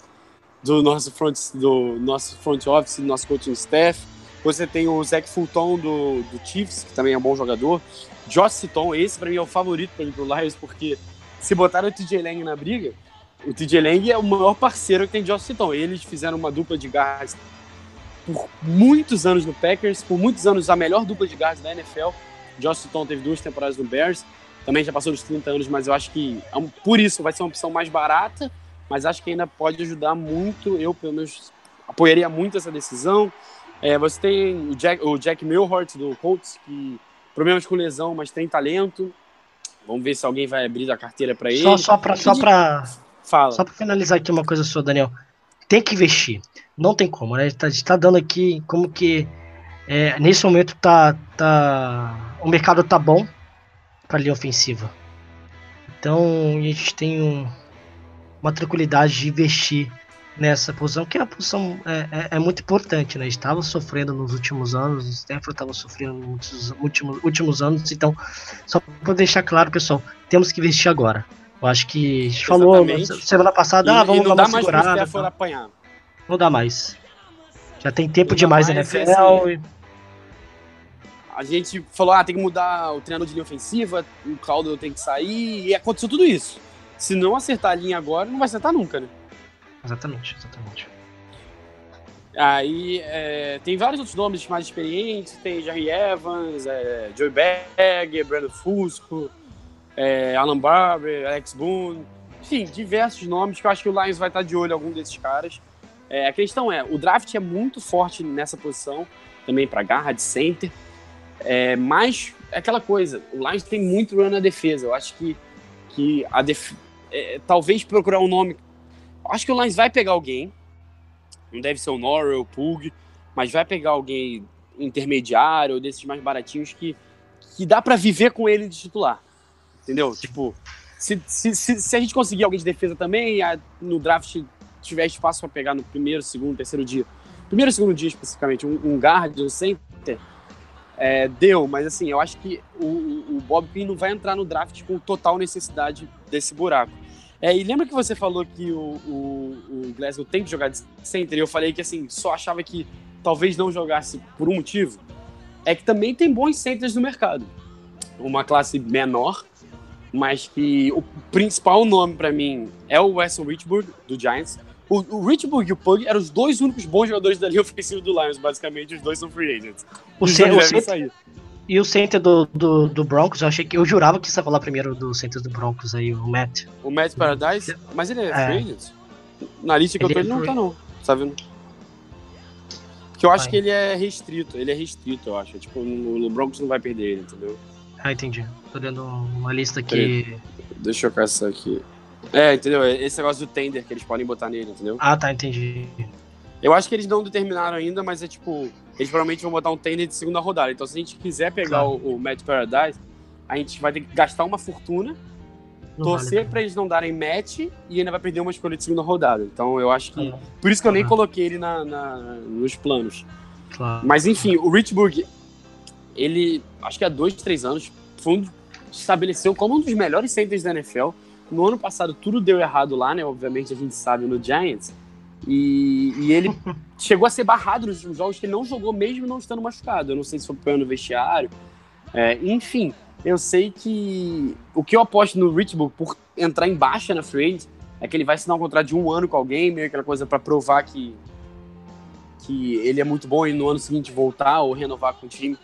do nosso front, do nosso front office, do nosso coaching staff. Você tem o Zach Fulton do, do Chiefs, que também é um bom jogador. Josh Citon, esse pra mim é o favorito para pro Lions, porque se botaram o TJ Lang na briga, o TJ Lang é o maior parceiro que tem Josh Citon. Eles fizeram uma dupla de guards por muitos anos no Packers, por muitos anos a melhor dupla de guards da NFL. Josh Citon teve duas temporadas no Bears, também já passou dos 30 anos, mas eu acho que é por isso vai ser uma opção mais barata, mas acho que ainda pode ajudar muito. Eu, pelo menos, apoiaria muito essa decisão. É, você tem o Jack, o Jack Milhort do Colts, que problemas com lesão, mas tem talento. Vamos ver se alguém vai abrir a carteira para ele. Só, só pra, só pra, Fala. só pra finalizar aqui uma coisa sua, Daniel. Tem que investir. Não tem como, né? A gente tá, a gente tá dando aqui como que é, nesse momento tá, tá. O mercado tá bom pra linha ofensiva. Então a gente tem um- uma tranquilidade de investir nessa posição, que é a posição é, é- é muito importante, né? Estava sofrendo nos últimos anos, o Stanford estava sofrendo nos últimos, últimos anos, então, só para deixar claro, pessoal, temos que investir agora. Eu acho que a gente falou semana passada, E- ah, e vamos não dar dá uma mais. Stafford tá? apanhar. Não dá mais. Já tem tempo Não demais na mais, e NFL. assim, e- A gente falou, ah, tem que mudar o treinador de linha ofensiva, o Caldwell tem que sair, e aconteceu tudo isso. Se não acertar a linha agora, não vai acertar nunca, né? Exatamente, exatamente. Aí é, tem vários outros nomes mais experientes, tem Jerry Evans, é, Joey Bagger, Brandon Fusco, é, Alan Barber, Alex Boone, enfim, diversos nomes que eu acho que o Lions vai estar de olho algum desses caras. É, a questão é, o draft é muito forte nessa posição, também para garra de center, é, mas é aquela coisa, o Lions tem muito run na defesa, eu acho que, que a def... é, talvez procurar um nome, acho que o Lions vai pegar alguém, não deve ser o Norrell, o Pug, mas vai pegar alguém intermediário, ou desses mais baratinhos que, que dá pra viver com ele de titular. Entendeu? Tipo, se, se, se, se a gente conseguir alguém de defesa também, a- no draft tiver espaço pra pegar no primeiro, segundo, terceiro dia, primeiro segundo dia especificamente, um, um guard, um center, é, deu, mas assim, eu acho que o, o Bob Quinn não vai entrar no draft com total necessidade desse buraco. É, e lembra que você falou que o, o, o Glasgow tem que jogar de center? E eu falei que assim, só achava que talvez não jogasse por um motivo. É que também tem bons centers no mercado. Uma classe menor, mas que o principal nome pra mim é o Weston Richburg, do Giants. O, o Richburg e o Pug eram os dois únicos bons jogadores da linha ofensiva do Lions, basicamente. Os dois são free agents. O, Os dois o devem center. E o center do, do, do Broncos, eu achei que. Eu jurava que você ia falar primeiro do center do Broncos aí, o Matt. O Matt Paradise, mas ele é, É. free agent? Na lista que Ele eu tô, é ele não free. tá, não. Tá vendo? Porque eu acho Vai. que ele é restrito. Ele é restrito, eu acho. Tipo, no, o Broncos não vai perder ele, entendeu? Ah, entendi. Tô dando uma lista aqui. Deixa eu caçar aqui. É, entendeu? Esse negócio do tender que eles podem botar nele, entendeu? Ah, tá, entendi. Eu acho que eles não determinaram ainda, mas é tipo. Eles provavelmente vão botar um tender de segunda rodada. Então, se a gente quiser pegar Claro. o, o Matt Paradise, a gente vai ter que gastar uma fortuna, Não torcer vale. pra eles não darem match e ainda vai perder uma escolha de segunda rodada. Então, eu acho que. Por isso que eu nem coloquei ele na, na- nos planos. claro. Mas enfim, o Richburg, ele, acho que há dois, três anos, foi um, estabeleceu como um dos melhores centers da NFL. No ano passado tudo deu errado lá, né? Obviamente a gente sabe no Giants. E, e ele chegou a ser barrado nos jogos que ele não jogou, mesmo não estando machucado. Eu não sei se foi problema no vestiário. É, enfim, eu sei que o que eu aposto no Richburg por entrar em baixa na agency, é que ele vai assinar um contrato de um ano com alguém, meio aquela coisa para provar que que ele é muito bom e no ano seguinte voltar ou renovar com o time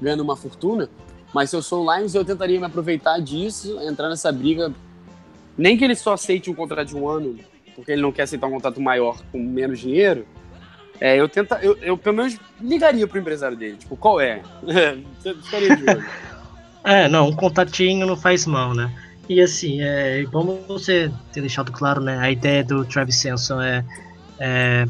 ganhando uma fortuna. Mas se eu sou o Lions, eu tentaria me aproveitar disso, entrar nessa briga. Nem que ele só aceite um contrato de um ano, porque ele não quer aceitar um contrato maior com menos dinheiro. É, eu tenta, eu, eu pelo menos ligaria pro empresário dele, tipo, qual é? [laughs] Você ficaria de olho. [laughs] É, não, um contatinho não faz mal, né? E assim, é, como você ter deixado claro, né? A ideia do Travis Senson é, é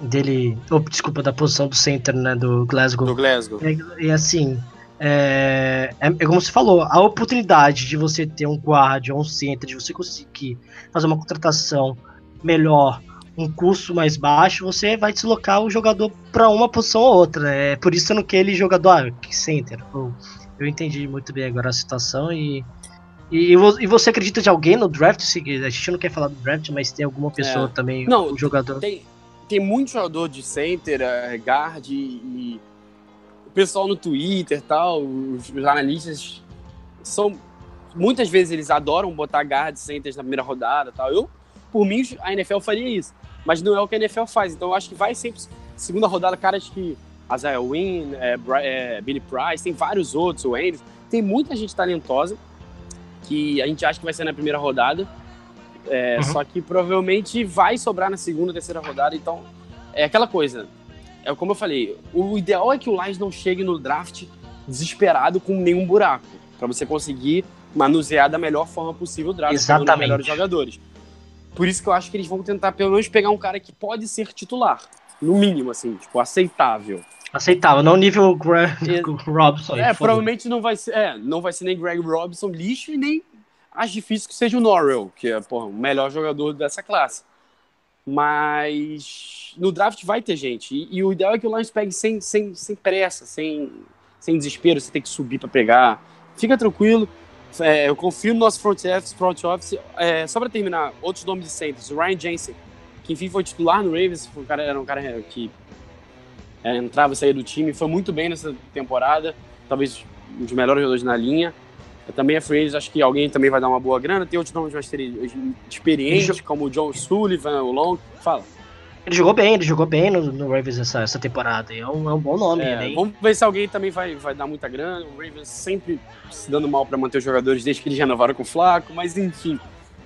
dele, ou desculpa, da posição do center, né? Do Glasgow. do Glasgow. E, e assim, é, é, é como você falou, a oportunidade de você ter um guarda ou um center, de você conseguir fazer uma contratação melhor, um custo mais baixo, você vai deslocar o jogador para uma posição ou outra. É por isso que eu não quero ele jogador ah, que center. Pô, eu entendi muito bem agora a situação e. E, e vo- você acredita de alguém no draft? A gente não quer falar do draft, mas tem alguma pessoa É. também, Não, um jogador. Tem, tem muito jogador de center, é, guard e o pessoal no Twitter tal, os, os analistas são muitas vezes eles adoram botar guard centers na primeira rodada tal. Eu, por mim, a NFL faria isso, mas não é o que a NFL faz. Então eu acho que vai sempre segunda rodada caras que Isaiah Wynn, é, é, Billy Price, tem vários outros, o Andrews, tem muita gente talentosa que a gente acha que vai ser na primeira rodada. É, Uhum. Só que provavelmente vai sobrar na segunda, terceira rodada. Então, é aquela coisa. É como eu falei, o ideal é que o Lions não chegue no draft desesperado com nenhum buraco, para você conseguir manusear da melhor forma possível o draft, Exatamente. melhores jogadores. Por isso que eu acho que eles vão tentar pelo menos pegar um cara que pode ser titular, no mínimo assim, tipo, aceitável. Aceitável, não nível Gra É- [laughs] Robson. É, favor. provavelmente não vai ser, é, não vai ser nem Greg Robinson lixo e nem acho difícil que seja o Norrell, que é porra, o melhor jogador dessa classe. Mas no draft vai ter gente. E, e o ideal é que o Lions pegue sem, sem, sem pressa, sem, sem desespero, você tem que subir para pegar. Fica tranquilo. É, eu confio no nosso front office. Front office. É, só para terminar, outros nomes de centers. O Ryan Jensen, que enfim foi titular no Ravens, foi um cara, era um cara que é, entrava e saía do time, foi muito bem nessa temporada, talvez um dos melhores jogadores na linha. Também é free agent, acho que alguém também vai dar uma boa grana. Tem outros nomes mais experi- experientes, como o John Sullivan, o Long. Fala. Ele jogou bem, ele jogou bem no, no Ravens essa, essa temporada. É um, é um bom nome. É, hein? vamos ver se alguém também vai, vai dar muita grana. O Ravens sempre se dando mal para manter os jogadores desde que eles renovaram com o Flaco, mas enfim.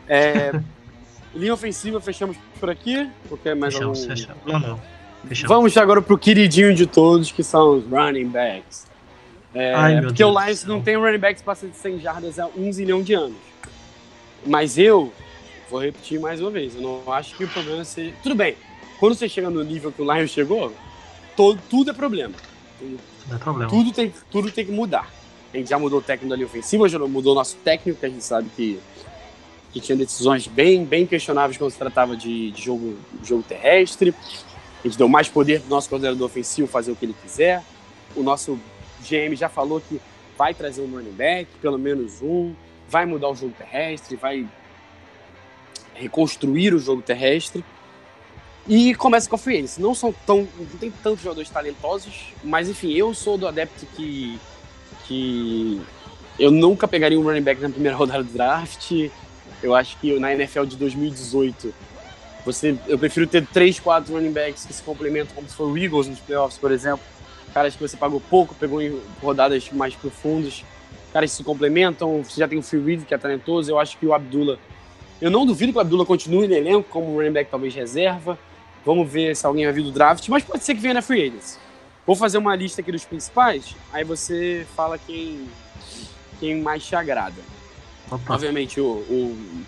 É, [laughs] linha ofensiva, fechamos por aqui. Porque mais algum... Fechamos, fechamos. Não, não. Fechamos. Vamos agora pro queridinho de todos, que são os running backs. É, Ai, porque Deus o Lions não tem running backs para 100 jardas há um zilhão de anos. Mas eu vou repetir mais uma vez, eu não acho que o problema seja... Tudo bem, quando você chega no nível que o Lions chegou, todo, tudo é problema. Não é problema. Tudo tem, tudo tem que mudar. A gente já mudou o técnico da linha ofensiva, já mudou o nosso técnico, que a gente sabe que, que tinha decisões bem, bem questionáveis quando se tratava de, de jogo, jogo terrestre. A gente deu mais poder para o nosso coordenador ofensivo fazer o que ele quiser. O nosso GM já falou que vai trazer um running back, pelo menos um, vai mudar o jogo terrestre, vai reconstruir o jogo terrestre. E começa com a free agency. Não são tão. Não tem tantos jogadores talentosos, mas enfim, eu sou do adepto que. que eu nunca pegaria um running back na primeira [laughs] rodada do draft. Eu acho que na NFL de 2018, você, eu prefiro ter três, quatro running backs que se complementam, como se for o Eagles nos playoffs, por exemplo. Caras que você pagou pouco, pegou em rodadas mais profundas. Caras que se complementam. Você já tem o Free Reed, que é talentoso. Eu acho que o Abdullah. Eu não duvido que o Abdullah continue no elenco como running back, talvez reserva. Vamos ver se alguém vai vir do draft, mas pode ser que venha na free agency. Vou fazer uma lista aqui dos principais, aí você fala quem, quem mais te agrada. Opa. Obviamente, o, o-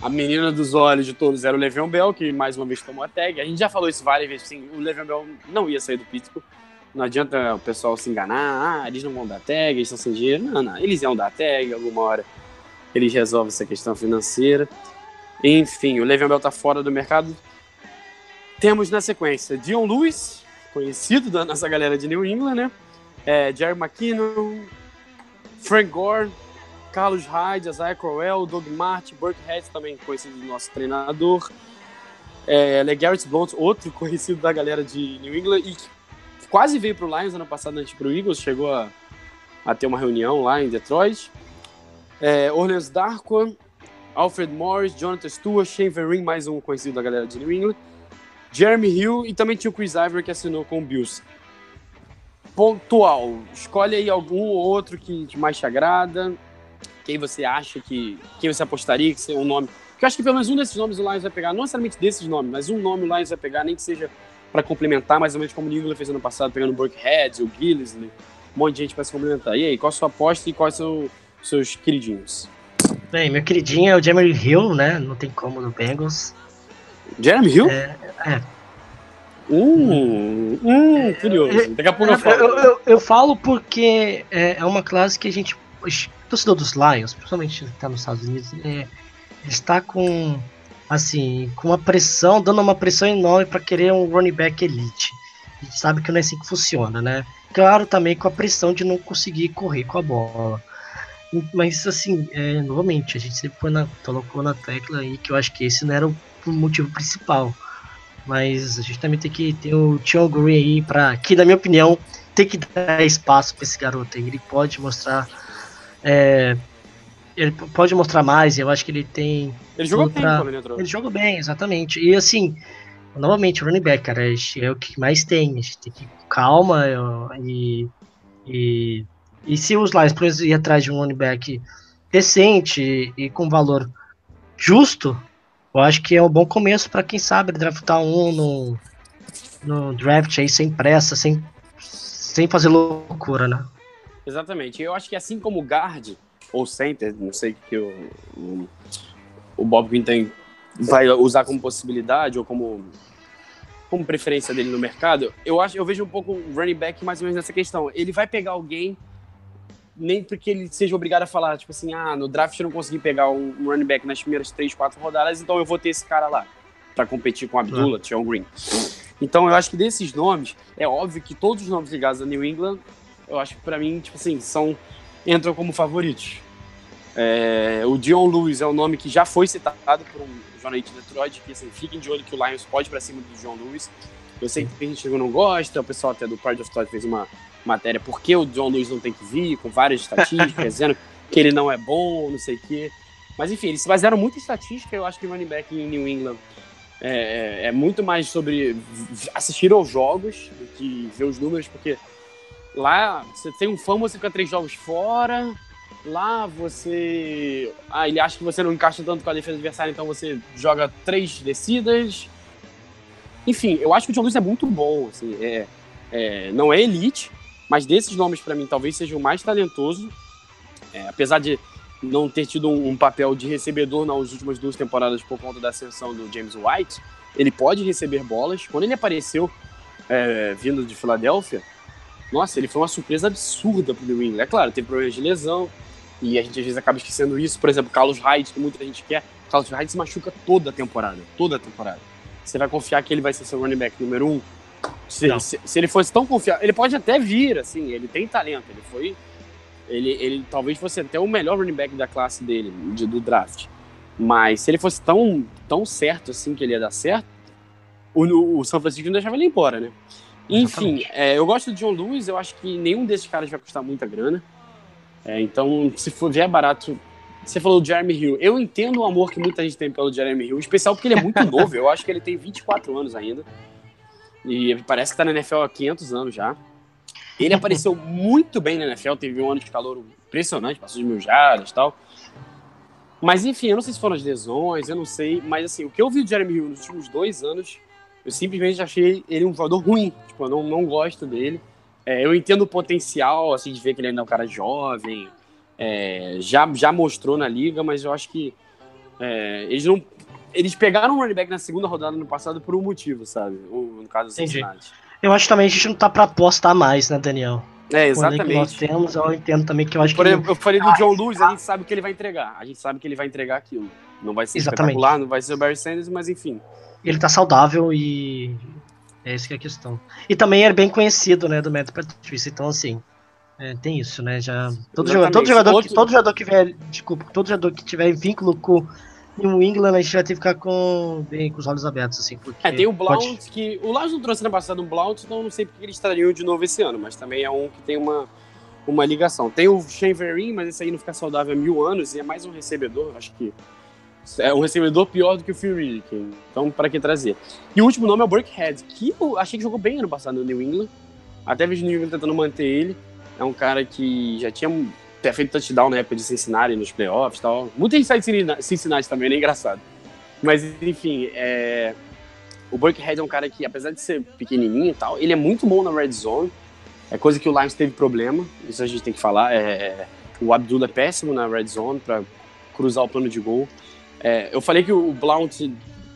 a menina dos olhos de todos era o Le'Veon Bell, que mais uma vez tomou a tag. A gente já falou isso várias vezes, sim, o Le'Veon Bell não ia sair do Pittsburgh. Não adianta o pessoal se enganar, ah, eles não vão dar tag, eles estão sem dinheiro. Não, não, eles iam dar tag, alguma hora eles resolvem essa questão financeira. Enfim, o Le'Veon Bell tá fora do mercado. Temos na sequência Dion Lewis, conhecido da nossa galera de New England, né? É, Jerry McKinnon, Frank Gore, Carlos Hyde, Isaiah Crowell, Doug Martin, Burke Head, também conhecido do nosso treinador. É, LeGarrette Blount, outro [laughs] conhecido da galera de New England e que quase veio pro Lions ano passado antes pro Eagles, chegou a, a ter uma reunião lá em Detroit. É, Orleans Darkwa, Alfred Morris, Jonathan Stewart, Shane Vereen, mais um conhecido da galera de New England. Jeremy Hill e também tinha o Chris Ivory que assinou com o Bills. Pontual, escolhe aí algum ou outro que que mais te agrada. Quem você acha que. Quem você apostaria que seja um nome. Porque eu acho que pelo menos um desses nomes o Lions vai pegar, não necessariamente desses nomes, mas um nome o Lions vai pegar, nem que seja para complementar, mais ou menos como o New England fez ano passado, pegando o Burkhead, o Gillisley, um monte de gente para se complementar. E aí, qual a sua aposta e quais são os seus queridinhos? Bem, meu queridinho é o Jeremy Hill, né? Não tem como no Bengals. Jeremy Hill? É, é. Hum, hum, curioso. Daqui a pouco eu Eu, falo. eu, eu- eu falo porque é, é uma classe que a gente. O torcedor dos Lions, principalmente que tá nos Estados Unidos, é, está com. Assim, com uma pressão, dando uma pressão enorme para querer um running back elite. A gente sabe que não é assim que funciona, né? Claro, também com a pressão de não conseguir correr com a bola. Mas, assim, é, novamente, a gente sempre na, colocou na tecla aí que eu acho que esse não era o, motivo principal. Mas a gente também tem que ter o Tion Green aí para que, na minha opinião, tem que dar espaço para esse garoto aí. Ele pode mostrar. é, ele pode mostrar mais, eu acho que ele tem. Ele jogou outra- bem quando ele entrou. Ele joga bem, exatamente. E assim, novamente, running back, cara, é o que mais tem. A gente tem que ir com calma eu- e. E, e se os Lions por exemplo, ir atrás de um running back decente e, com valor justo, eu acho que é um bom começo para quem sabe draftar um no, no draft aí sem pressa, sem, sem fazer loucura, né? Exatamente. Eu acho que assim como o guard ou center, não sei o que o, o, o Bob Quintan vai usar como possibilidade ou como como preferência dele no mercado, eu acho, eu vejo um pouco o running back mais ou menos nessa questão. Ele vai pegar alguém nem porque ele seja obrigado a falar, tipo assim, ah, no draft eu não consegui pegar um running back nas primeiras três, quatro rodadas, então eu vou ter esse cara lá para competir com Abdullah, ah. John Green. Então eu acho que desses nomes, é óbvio que todos os nomes ligados a New England, eu acho que para mim, tipo assim, são entram como favoritos. É, o Dion Lewis é um nome que já foi citado por um jornalista de Detroit, que assim, fiquem de olho que o Lions pode para cima do Dion Lewis. Eu sei que tem gente não gosta, o pessoal até do Pride of Thought fez uma matéria por que o John Lewis não tem que vir, com várias estatísticas, [laughs] dizendo que ele não é bom, não sei o quê. Mas enfim, eles se basearam muito em estatística, eu acho que o running back em New England é, é, muito mais sobre assistir aos jogos do que ver os números, porque lá você tem um fã, você fica três jogos fora, lá você. Ah, ele acha que você não encaixa tanto com a defesa adversária, então você joga três descidas. Enfim, eu acho que o John Lewis é muito bom, assim, é, é não é elite, mas desses nomes, para mim, talvez seja o mais talentoso. É, apesar de não ter tido um, um, papel de recebedor nas últimas duas temporadas por conta da ascensão do James White, ele pode receber bolas. Quando ele apareceu é, vindo de Filadélfia, nossa, ele foi uma surpresa absurda pro New England. É claro, teve problemas de lesão, e a gente às vezes acaba esquecendo isso. Por exemplo, Carlos Hyde, que muita gente quer. Carlos Hyde se machuca toda a temporada. Toda a temporada. Você vai confiar que ele vai ser seu running back número um? Se, se, se, ele fosse tão confiável, ele pode até vir, assim, ele tem talento, ele foi. Ele, ele talvez fosse até o melhor running back da classe dele, de, do draft. Mas se ele fosse tão, tão certo assim que ele ia dar certo, o, o São Francisco não deixava ele embora, né? Enfim, é, eu gosto do John Lewis, eu acho que nenhum desses caras vai custar muita grana. É, então, se for vier barato. Você falou do Jeremy Hill. Eu entendo o amor que muita gente tem pelo Jeremy Hill, em especial porque ele é muito [laughs] novo. Eu acho que ele tem 24 anos ainda. E parece que tá na NFL há 500 anos já. Ele apareceu muito bem na NFL, teve um ano de calor impressionante, passou de mil jardas e tal. Mas enfim, eu não sei se foram as lesões, eu não sei. Mas assim, o que eu vi do Jeremy Hill nos últimos dois anos, eu simplesmente achei ele um jogador ruim. Tipo, eu não, não gosto dele. É, eu entendo o potencial, assim, de ver que ele ainda é um cara jovem. É, já, já mostrou na liga, mas eu acho que é, eles não eles pegaram o running back na segunda rodada no passado por um motivo, sabe? no caso do Cincinnati. Eu acho também a gente não tá pra apostar mais, né, Daniel? É, exatamente. Que nós temos, eu entendo também que eu acho Por que. exemplo, eu falei do ah, John Lewis, a gente sabe que ele vai entregar. A gente sabe que ele vai entregar aquilo. Não vai ser exatamente. espetacular, não vai ser o Barry Sanders, mas enfim. Ele tá saudável e. É isso que é a questão. E também é bem conhecido, né, do Matt Patricia, então assim. É, tem isso, né? Já, todo, jogador, todo, jogador Outro... que, todo jogador que tiver. Desculpa, todo jogador que tiver vínculo com New England, a gente vai ter que ficar com, bem, com os olhos abertos, assim. Porque é, tem o Blount, pode... que. O Lars não trouxe ano passado um Blount, então não sei porque eles estariam de novo esse ano, mas também é um que tem uma, uma ligação. Tem o Shane mas esse aí não fica saudável há mil anos e é mais um recebedor, acho que. É um recebedor pior do que o Riddick, então para que trazer? E o último nome é o Burkhead, que eu achei que jogou bem ano passado no New England. Até vejo o New England tentando manter ele. É um cara que já tinha feito touchdown na época de Cincinnati nos playoffs e tal. Muita gente sai de Cincinnati também, é engraçado. Mas, enfim, é... o Burkhead é um cara que, apesar de ser pequenininho e tal, ele é muito bom na red zone. É coisa que o Lions teve problema, isso a gente tem que falar. É... O Abdullah é péssimo na red zone para cruzar o plano de gol. É... Eu falei que o Blount,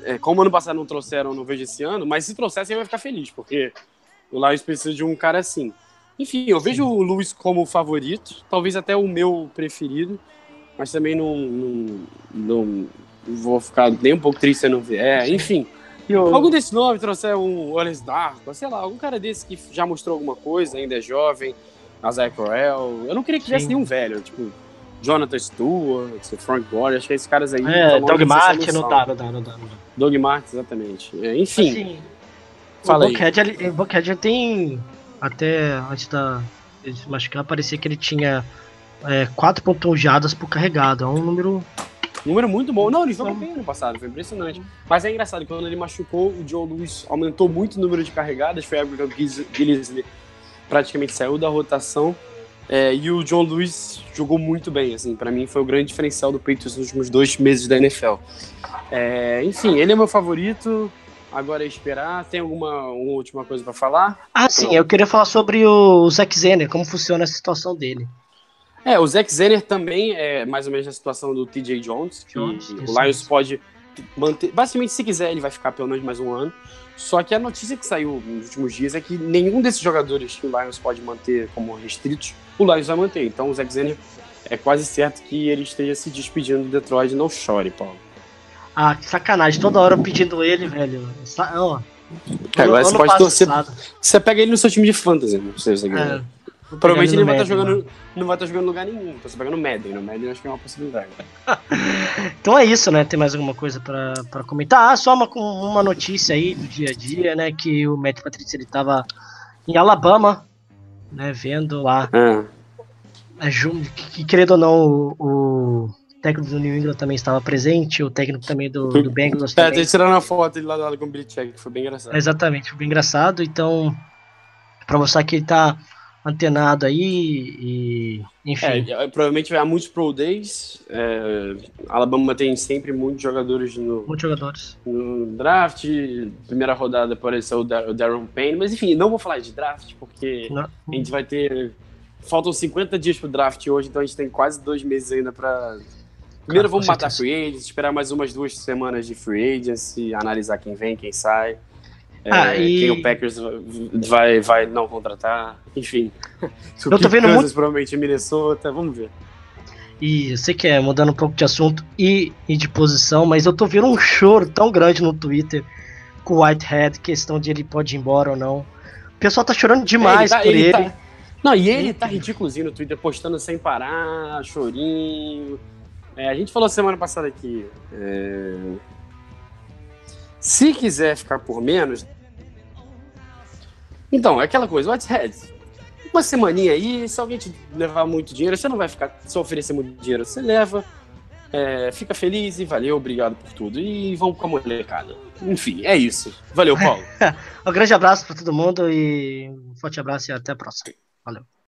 é, como ano passado não trouxeram, não vejo esse ano, mas se trouxessem eu ia ficar feliz, porque o Lions precisa de um cara assim. Enfim, eu vejo o Lewis como favorito, talvez até o meu preferido, mas também não, não, não vou ficar nem um pouco triste se não vier. Enfim, eu... algum desse nome trouxer um Wallace Darko, sei lá, algum cara desse que já mostrou alguma coisa, ainda é jovem, Isaiah Corell. Eu não queria que tivesse Sim. nenhum velho, tipo Jonathan Stewart, Frank Gore, acho que esses caras aí. É, Doug Martin não dá, não dá, não dá. Doug Martin, exatamente. É, enfim. Assim, Fala o Buckhead, ele, tem até antes da ele se machucar, parecia que ele tinha é, 4.1 jadas por carregado. É um número. Número muito bom. Não, ele jogou bem ano passado, foi impressionante. Mas é engraçado, quando ele machucou, o Joe Lewis aumentou muito o número de carregadas, foi a época que o Gillisley praticamente saiu da rotação. É, e o John Lewis jogou muito bem, assim, para mim foi o grande diferencial do Patriots nos últimos dois meses da NFL. É, enfim, ele é meu favorito. Agora é esperar. Tem alguma uma última coisa pra falar? Ah, sim, eu queria falar sobre o Zack Zener, como funciona a situação dele. É, o Zack Zener também é mais ou menos a situação do TJ Jones, que Jones, o Lions pode manter. Basicamente, se quiser, ele vai ficar pelo menos mais um ano. Só que a notícia que saiu nos últimos dias é que nenhum desses jogadores que o Lions pode manter como restritos, o Lions vai manter. Então o Zack Zener é quase certo que ele esteja se despedindo do Detroit. Não chore, Paulo. Ah, que sacanagem, toda hora pedindo ele, velho. Sa- É, agora você ano pode torcer. Você pega ele no seu time de fantasy, não sei se você é, Provavelmente ele vai no estar Madden, jogando. Não vai estar jogando em lugar nenhum. Então você pega no Madden. No Madden eu acho que é uma possibilidade. [laughs] Então é isso, né? Tem mais alguma coisa pra, pra comentar? Ah, só uma, uma notícia aí do dia a dia, né? Que o Matt Patricia ele tava em Alabama, né? Vendo lá, É. a Ju- que, que querendo ou não, o, o técnico do New England também estava presente, o técnico também do, do Bengals É, também. tem tirando uma foto ele lá lá com o que foi bem engraçado. Exatamente, foi bem engraçado. Então, pra mostrar que ele tá antenado aí e. Enfim. É, é, provavelmente vai há muitos Pro Days. É, Alabama tem sempre muitos jogadores no, Muitos jogadores. no draft. Primeira rodada apareceu o Dar- o Darren Payne. Mas enfim, não vou falar de draft, porque Não- a gente vai ter. Faltam 50 dias pro draft hoje, então a gente tem quase dois meses ainda pra. Primeiro Cara, vamos matar free agents, esperar mais umas duas semanas de free agency, analisar quem vem, quem sai. É, Ah, e- Quem o Packers vai, vai não contratar, enfim. [laughs] Eu tô vendo Kansas, muito- provavelmente em Minnesota, vamos ver. E eu sei que é mudando um pouco de assunto e, e de posição, mas eu tô vendo um choro tão grande no Twitter com o Whitehead, questão de ele pode ir embora ou não. O pessoal tá chorando demais É, tá- por ele. tá- Não, e ele tá ridículozinho no Twitter, postando sem parar, chorinho. É, a gente falou semana passada aqui. é, Se quiser ficar por menos. Então, é aquela coisa, Whitehead. Uma semaninha aí, se alguém te levar muito dinheiro, você não vai ficar só oferecer muito dinheiro, você leva, é, fica feliz e valeu, obrigado por tudo. E vamos com a molecada. Enfim, é isso. Valeu, Paulo. [laughs] Um grande abraço pra todo mundo e um forte abraço e até a próxima. Valeu.